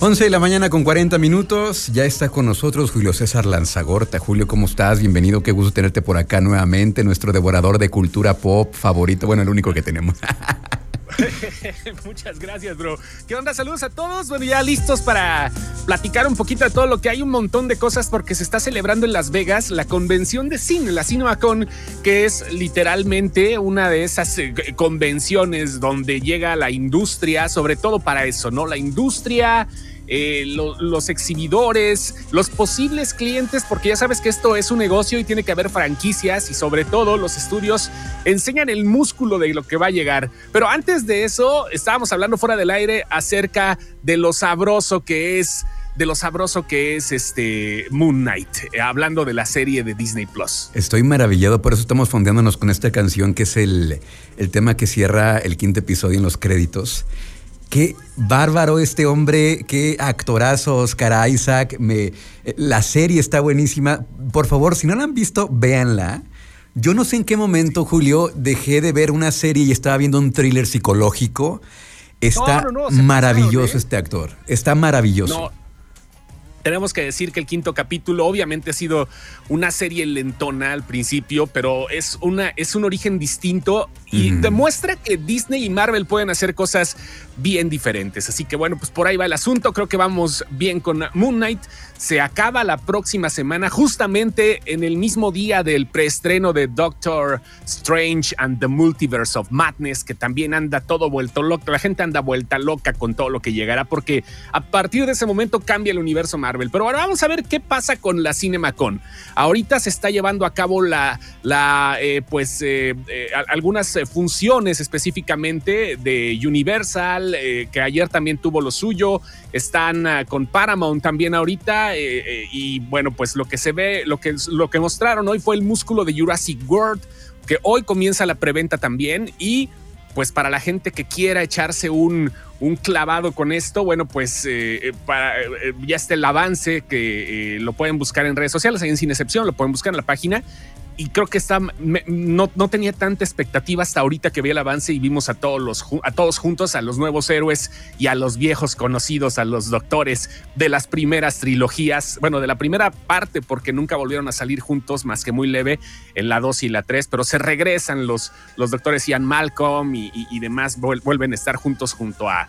11 de la mañana con 40 minutos. Ya está con nosotros Julio César Lanzagorta. Julio, ¿cómo estás? Bienvenido. Qué gusto tenerte por acá nuevamente. Nuestro devorador de cultura pop favorito. Bueno, el único que tenemos. Muchas gracias, bro. ¿Qué onda? Saludos a todos. Bueno, ya listos para platicar un poquito de todo lo que hay, un montón de cosas porque se está celebrando en Las Vegas la convención de cine, la CinemaCon, que es literalmente una de esas eh, convenciones donde llega la industria, sobre todo para eso, ¿no? La industria eh, los exhibidores, los posibles clientes, porque ya sabes que esto es un negocio y tiene que haber franquicias y sobre todo los estudios enseñan el músculo de lo que va a llegar. Pero antes de eso, estábamos hablando fuera del aire acerca de lo sabroso que es de lo sabroso que es este Moon Knight, eh, hablando de la serie de Disney Plus. Estoy maravillado, por eso estamos fondeándonos con esta canción que es el, el tema que cierra el quinto episodio en los créditos. Qué bárbaro este hombre, qué actorazo Oscar Isaac. Me, la serie está buenísima. Por favor, si no la han visto, véanla. Yo no sé en qué momento, Julio, dejé de ver una serie y estaba viendo un thriller psicológico. Está maravilloso ¿eh? este actor. Está maravilloso tenemos que decir que el quinto capítulo obviamente ha sido una serie lentona al principio, pero es, una, es un origen distinto y demuestra que Disney y Marvel pueden hacer cosas bien diferentes. Así que bueno, pues por ahí va el asunto. Creo que vamos bien con Moon Knight. Se acaba la próxima semana, justamente en el mismo día del preestreno de Doctor Strange and the Multiverse of Madness, que también anda todo vuelto loco. La gente anda vuelta loca con todo lo que llegará, porque a partir de ese momento cambia el universo Marvel. Pero ahora vamos a ver qué pasa con la CinemaCon. Ahorita se está llevando a cabo la, la eh, pues, eh, eh, algunas funciones específicamente de Universal eh, que ayer también tuvo lo suyo. Están ah, con Paramount también ahorita. Eh, eh, y bueno, pues lo que se ve, lo que, lo que mostraron hoy fue el músculo de Jurassic World, que hoy comienza la preventa también. Y pues para la gente que quiera echarse un, un clavado con esto, bueno, pues para, ya está el avance que lo pueden buscar en redes sociales, ahí en Sin Excepción, lo pueden buscar en la página y creo que está, no, no, tenía tanta expectativa hasta ahorita que vi el avance y vimos a todos, los, a todos juntos, a los nuevos héroes y a los viejos conocidos, a los doctores de las primeras trilogías, bueno, de la primera parte, porque nunca volvieron a salir juntos más que muy leve en la 2 y la 3, pero se regresan los, los doctores Ian Malcolm y, y demás, vuelven a estar juntos junto a,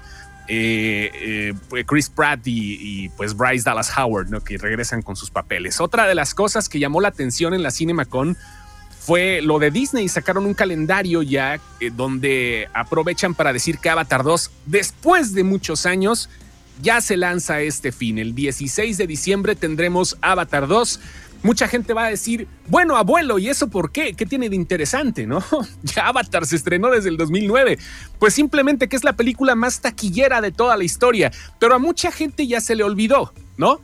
eh, eh, Chris Pratt y, pues Bryce Dallas Howard, ¿no? que regresan con sus papeles. Otra de las cosas que llamó la atención en la CinemaCon fue lo de Disney. Sacaron un calendario ya eh, donde aprovechan para decir que Avatar 2, después de muchos años, ya se lanza este fin. El 16 de diciembre tendremos Avatar 2 mucha gente va a decir, bueno, abuelo, ¿y eso por qué? ¿Qué tiene de interesante, no? ya Avatar se estrenó desde el 2009. Pues simplemente que es la película más taquillera de toda la historia, pero a mucha gente ya se le olvidó, ¿no?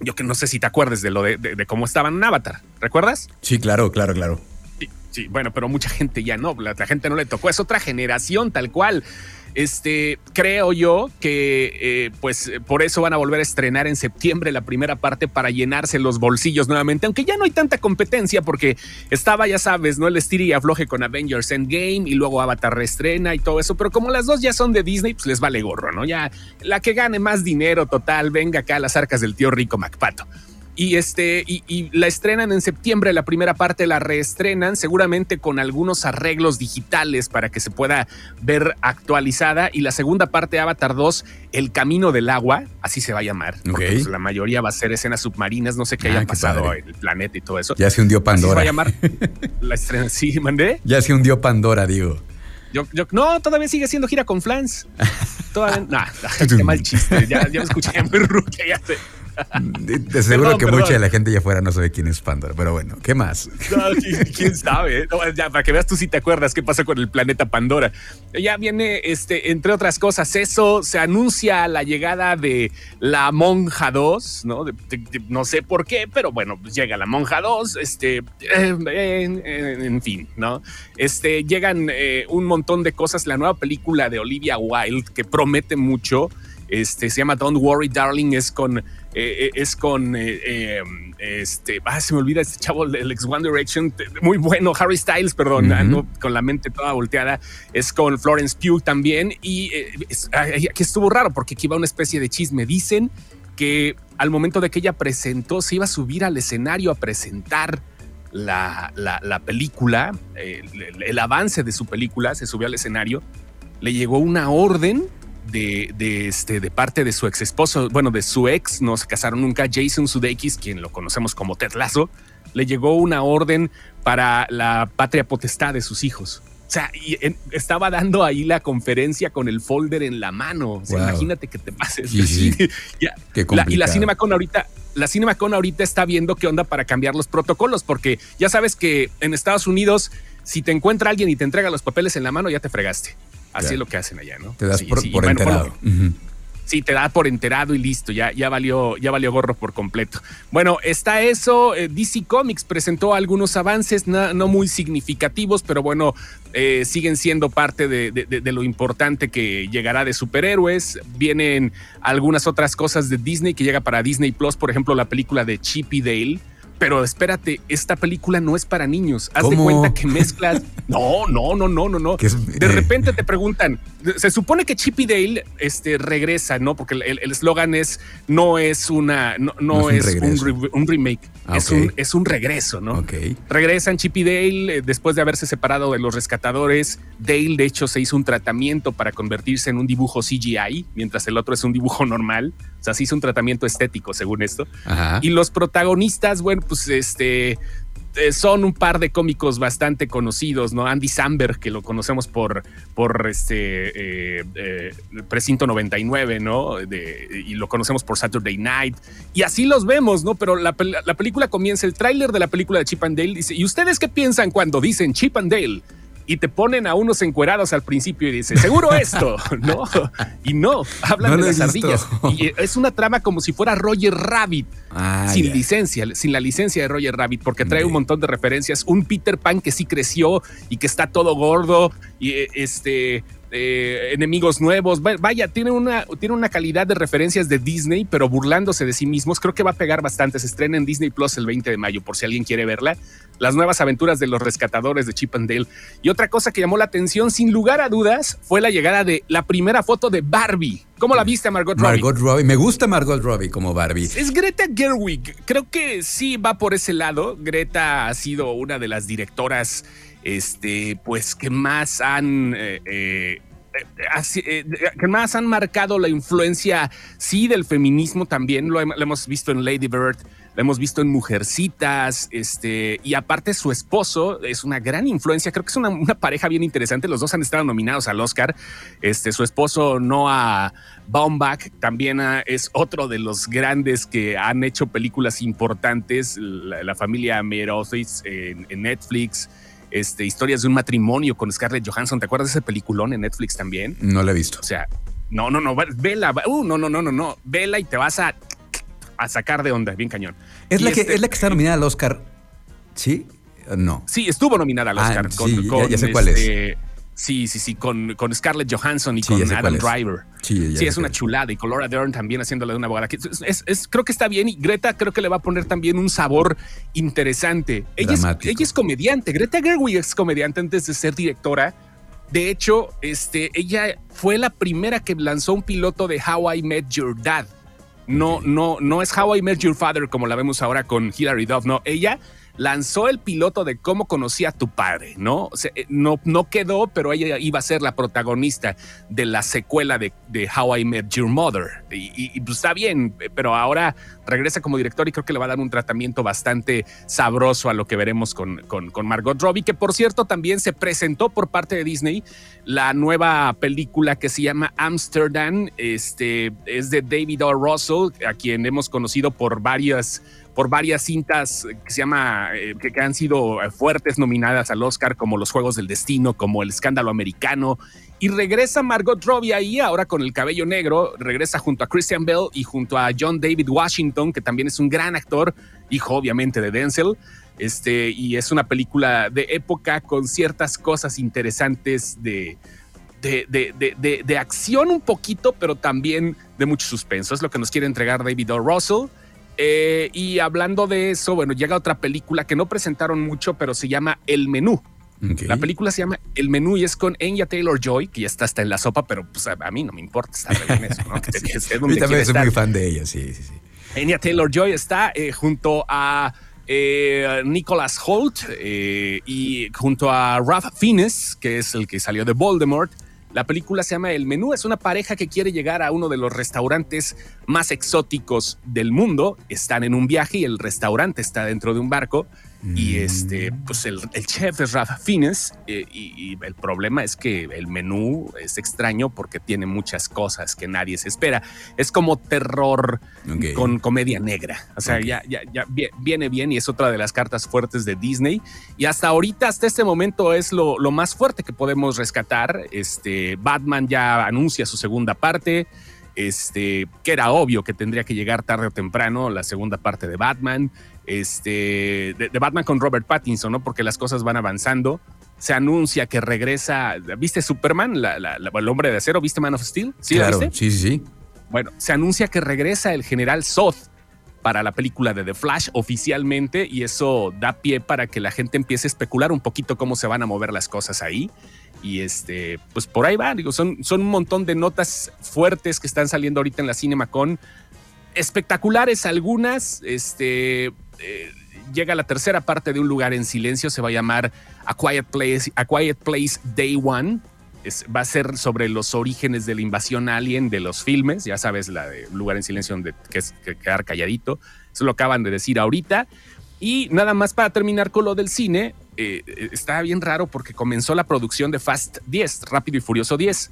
Yo que no sé si te acuerdes de lo de, cómo estaban en Avatar, ¿recuerdas? Sí, claro, claro, claro. Sí, bueno, pero mucha gente ya no, la gente no le tocó, es otra generación tal cual. Este, creo yo que eh, pues por eso van a volver a estrenar en septiembre la primera parte para llenarse los bolsillos nuevamente, aunque ya no hay tanta competencia porque estaba, ya sabes, ¿no? El estira y afloje con Avengers Endgame y luego Avatar reestrena y todo eso, pero como las dos ya son de Disney, pues les vale gorro, ¿no? Ya la que gane más dinero total, venga acá a las arcas del tío rico MacPato y este y, la estrenan en septiembre la primera parte la reestrenan seguramente con algunos arreglos digitales para que se pueda ver actualizada y la segunda parte Avatar 2 El Camino del Agua así se va a llamar pues, la mayoría va a ser escenas submarinas no sé qué haya pasado en el planeta y todo eso. Ya se hundió Pandora se va a llamar la estrena. Sí mandé ya se hundió Pandora digo. Yo, no, todavía sigue siendo gira con Flans. Todavía, nah, qué mal chiste. Ya, ya me escuché muy ruque, ya te, de, seguro que mucha de la gente ya fuera no sabe quién es Pandora, pero bueno, ¿qué más? quién sabe. ya, para que veas tú si te acuerdas qué pasa con el planeta Pandora. Ya viene, este, entre otras cosas, eso se anuncia la llegada de la Monja 2, ¿no? no sé por qué, pero bueno, pues llega la Monja 2, este, en, fin, ¿no? Este, llegan eh, un montón de cosas. La nueva película de Olivia Wilde que promete mucho Este, se llama Don't Worry Darling, es con, es con, este, ah, se me olvida este chavo del ex One Direction, muy bueno, Harry Styles, perdón, con la mente toda volteada, es con Florence Pugh también, y aquí estuvo raro porque aquí va una especie de chisme, dicen que al momento de que ella presentó, se iba a subir al escenario a presentar la, película, el, avance de su película, se subió al escenario, le llegó una orden de, este, de parte de su ex esposo, bueno, de su ex, no se casaron nunca, Jason Sudeikis, quien lo conocemos como Ted Lasso, le llegó una orden para la patria potestad de sus hijos. O sea, estaba dando ahí la conferencia con el folder en la mano. O sea, imagínate que te pases. Sí, y la CinemaCon ahorita, la CinemaCon ahorita está viendo qué onda para cambiar los protocolos, porque ya sabes que en Estados Unidos, si te encuentra alguien y te entrega los papeles en la mano, ya te fregaste. Así es lo que hacen allá, ¿no? Te das por, enterado. Sí, te da por enterado y listo, ya, ya, valió, ya valió gorro por completo. Bueno, está eso. Eh, DC Comics presentó algunos avances no muy significativos, pero bueno, eh, siguen siendo parte de, de, lo importante que llegará de superhéroes. Vienen algunas otras cosas de Disney que llega para Disney Plus, por ejemplo, la película de Chippy Dale pero espérate, esta película no es para niños. Haz de cuenta que mezclas. No, no, no, no, no, no. De eh. repente te preguntan. Se supone que Chippy Dale este, regresa, ¿no? Porque el eslogan es no es una, no, es, un, remake, ah, es, un, es un regreso, ¿no? Ok. Regresan Chippy Dale eh, después de haberse separado de los rescatadores. Dale, de hecho, se hizo un tratamiento para convertirse en un dibujo CGI, mientras el otro es un dibujo normal. Sea, se hizo un tratamiento estético, según esto. Y los protagonistas, bueno, pues este eh, son un par de cómicos bastante conocidos, ¿no? Andy Samberg, que lo conocemos por, por este eh, eh, Precinto 99, ¿no? y lo conocemos por Saturday Night. Y así los vemos, ¿no? Pero la, la película comienza, el tráiler de la película de Chip and Dale dice, ¿y ustedes qué piensan cuando dicen Chip and Dale? Y te ponen a unos encuerados al principio y dices, seguro esto, ¿no? Y no, hablan de las ardillas. Y es una trama como si fuera Roger Rabbit, ah, sin licencia, sin la licencia de Roger Rabbit, porque trae un montón de referencias. Un Peter Pan que sí creció y que está todo gordo y este eh, enemigos nuevos. Vaya, tiene una, tiene una calidad de referencias de Disney, pero burlándose de sí mismos. Creo que va a pegar bastante. Se estrena en Disney Plus el 20 de mayo, por si alguien quiere verla. Las nuevas aventuras de los rescatadores de Chip and Dale. Y otra cosa que llamó la atención, sin lugar a dudas, fue la llegada de la primera foto de Barbie. ¿Cómo la viste, Margot Robbie? Margot Robbie. Me gusta Margot Robbie como Barbie. Es Greta Gerwig. Creo que sí va por ese lado. Greta ha sido una de las directoras este, pues que más han... Eh, eh, eh, más han marcado la influencia, sí, del feminismo también, lo, hemos visto en Lady Bird, lo hemos visto en Mujercitas, este, y aparte su esposo es una gran influencia, creo que es una, pareja bien interesante, los dos han estado nominados al Oscar, este, su esposo Noah Baumbach también es otro de los grandes que han hecho películas importantes, la, familia en, en Netflix, este, historias de un matrimonio con Scarlett Johansson. ¿Te acuerdas de ese peliculón en Netflix también? No la he visto. O sea, no, no, no, vela, uh, no, no, no, no, no, vela y te vas a, a sacar de onda, bien cañón. Es, la, que, este es la que está nominada al Oscar, ¿sí? No. Sí, estuvo nominada al ah, Oscar. con, ya, sé cuál es. Sí, sí, sí, con, con Scarlett Johansson y con Adam Driver. Sí, es una chulada. Y con Laura Dern también haciéndole una abogada. Es, creo que está bien y Greta creo que le va a poner también un sabor interesante. Ella es, ella es, comediante. Greta Gerwig es comediante antes de ser directora. De hecho, este, ella fue la primera que lanzó un piloto de How I Met Your Dad. No, no, no es How I Met Your Father como la vemos ahora con Hilary Duff. No, ella lanzó el piloto de cómo conocía a tu padre, ¿no? Eh, no, no quedó, pero ella iba a ser la protagonista de la secuela de, How I Met Your Mother. Y, pues está bien, pero ahora regresa como director y creo que le va a dar un tratamiento bastante sabroso a lo que veremos con, con, con Margot Robbie, que por cierto también se presentó por parte de Disney la nueva película que se llama Amsterdam. Este es de David O. Russell, a quien hemos conocido por varias por varias cintas que se llama, eh, que, han sido fuertes nominadas al Oscar, como Los Juegos del Destino, como El Escándalo Americano. Y regresa Margot Robbie ahí, ahora con el cabello negro, regresa junto a Christian Bell y junto a John David Washington, que también es un gran actor, hijo obviamente de Denzel. Este, y es una película de época con ciertas cosas interesantes de, de, de, de, acción un poquito, pero también de mucho suspenso. Es lo que nos quiere entregar David O. Russell. Eh, y hablando de eso, bueno, llega otra película que no presentaron mucho, pero se llama El Menú. La película se llama El Menú y es con Enya Taylor Joy, que ya está hasta en la sopa, pero pues a, mí no me importa estar en eso, ¿no? Yo también soy muy fan de ella, sí, sí, sí. Enya Taylor Joy está eh, junto a eh, Nicholas Holt y junto a Ralph Fiennes, que es el que salió de Voldemort. La película se llama El Menú, es una pareja que quiere llegar a uno de los restaurantes más exóticos del mundo. Están en un viaje y el restaurante está dentro de un barco y mm. este, pues el, chef es Rafa Fines eh, y, el problema es que el menú es extraño porque tiene muchas cosas que nadie se espera. Es como terror con comedia negra. O sea, ya, ya, ya viene bien y es otra de las cartas fuertes de Disney. Y hasta ahorita, hasta este momento, es lo, lo más fuerte que podemos rescatar. Este, Batman ya anuncia su segunda parte este, que era obvio que tendría que llegar tarde o temprano la segunda parte de Batman, este, de, Batman con Robert Pattinson, ¿no? Porque las cosas van avanzando. Se anuncia que regresa, ¿viste Superman, el hombre de acero? ¿Viste Man of Steel? ¿Sí, claro, sí, sí, sí. Bueno, se anuncia que regresa el general Zod para la película de The Flash oficialmente y eso da pie para que la gente empiece a especular un poquito cómo se van a mover las cosas ahí. Y este, pues por ahí va, digo, son, son un montón de notas fuertes que están saliendo ahorita en la CinemaCon. Espectaculares algunas, este, eh, llega la tercera parte de Un lugar en silencio, se va a llamar A Quiet Place, A Quiet Place Day One. va a ser sobre los orígenes de la invasión alien de los filmes, ya sabes, la de lugar en silencio donde que es quedar calladito. Eso lo acaban de decir ahorita. Y nada más para terminar con lo del cine, eh, está bien raro porque comenzó la producción de Fast 10, Rápido y Furioso 10.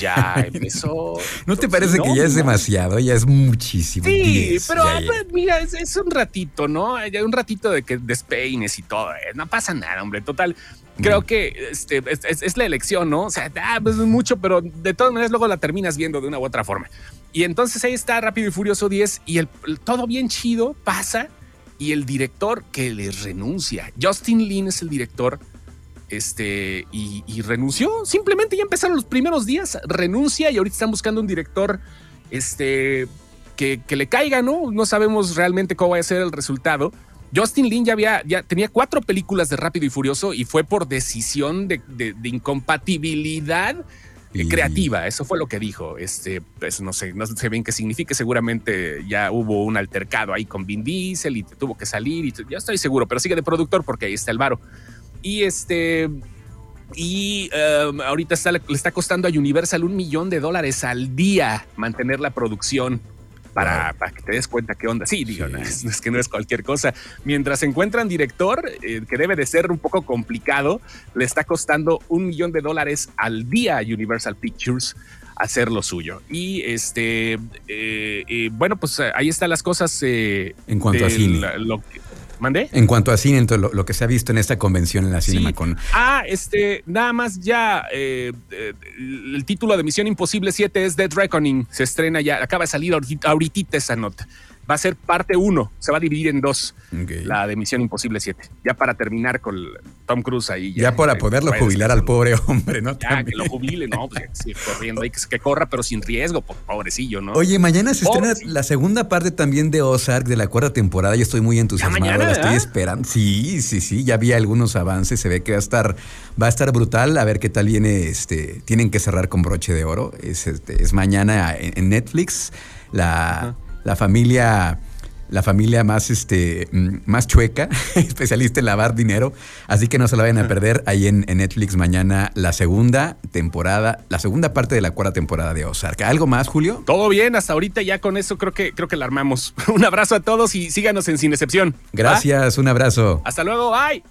Ya empezó. ¿No te parece que ya es demasiado? Ya es muchísimo. Sí, pero mira, es, un ratito, ¿no? Ya un ratito de que despeines y todo. Eh, no pasa nada, hombre. Total, creo mm. que este, es, la elección, ¿no? O sea, ah, pues es mucho, pero de todas maneras luego la terminas viendo de una u otra forma. Y entonces ahí está Rápido y Furioso 10 y el todo bien chido pasa y el director que le renuncia. Justin Lin es el director este, y, renunció. Simplemente ya empezaron los primeros días, renuncia y ahorita están buscando un director este, que, le caiga, ¿no? No sabemos realmente cómo va a ser el resultado. Justin Lin ya había, ya tenía cuatro películas de Rápido y Furioso y fue por decisión de, de incompatibilidad creativa, eso fue lo que dijo. Este, pues no sé, no sé bien qué significa. Seguramente ya hubo un altercado ahí con Vin Diesel y tuvo que salir. Y ya estoy seguro, pero sigue de productor porque ahí está el varo. Y este, y em, ahorita le está costando a Universal un millón de dólares al día mantener la producción para, que te des cuenta qué onda. Sí, digo, es, que no es cualquier cosa. Mientras encuentran director, eh, que debe de ser un poco complicado, le está costando un millón de dólares al día a Universal Pictures hacer lo suyo. Y este, eh, eh, bueno, pues ahí están las cosas. en cuanto a cine. Lo, ¿Mandé? En cuanto a cine, lo, que se ha visto en esta convención en la CinemaCon. Ah, este, nada más ya, eh, eh, el título de Misión Imposible 7 es Dead Reckoning. Se estrena ya, acaba de salir ahorita, ahorita esa nota va a ser parte 1, se va a dividir en dos, la de Misión Imposible 7, ya para terminar con Tom Cruise ahí. Ya, para poderlo jubilar al pobre hombre, ¿no? Ya, que lo jubile, ¿no? Pues sí, corriendo, hay que, corra, pero sin riesgo, pobrecillo, ¿no? Oye, mañana se estrena la segunda parte también de Ozark de la cuarta temporada, yo estoy muy entusiasmado, la estoy esperando. Sí, sí, sí, ya vi algunos avances, se ve que va a estar, va a estar brutal, a ver qué tal viene, este, tienen que cerrar con broche de oro, es, este, es mañana en, Netflix, la la familia la familia más, este, mm, más chueca, especialista en lavar dinero. Así que no se la vayan a perder ahí en, Netflix mañana la segunda temporada, la segunda parte de la cuarta temporada de Ozark. ¿Algo más, Julio? Todo bien, hasta ahorita ya con eso creo que, creo que la armamos. Un abrazo a todos y síganos en Sin Excepción. Gracias, un abrazo. Hasta luego, bye.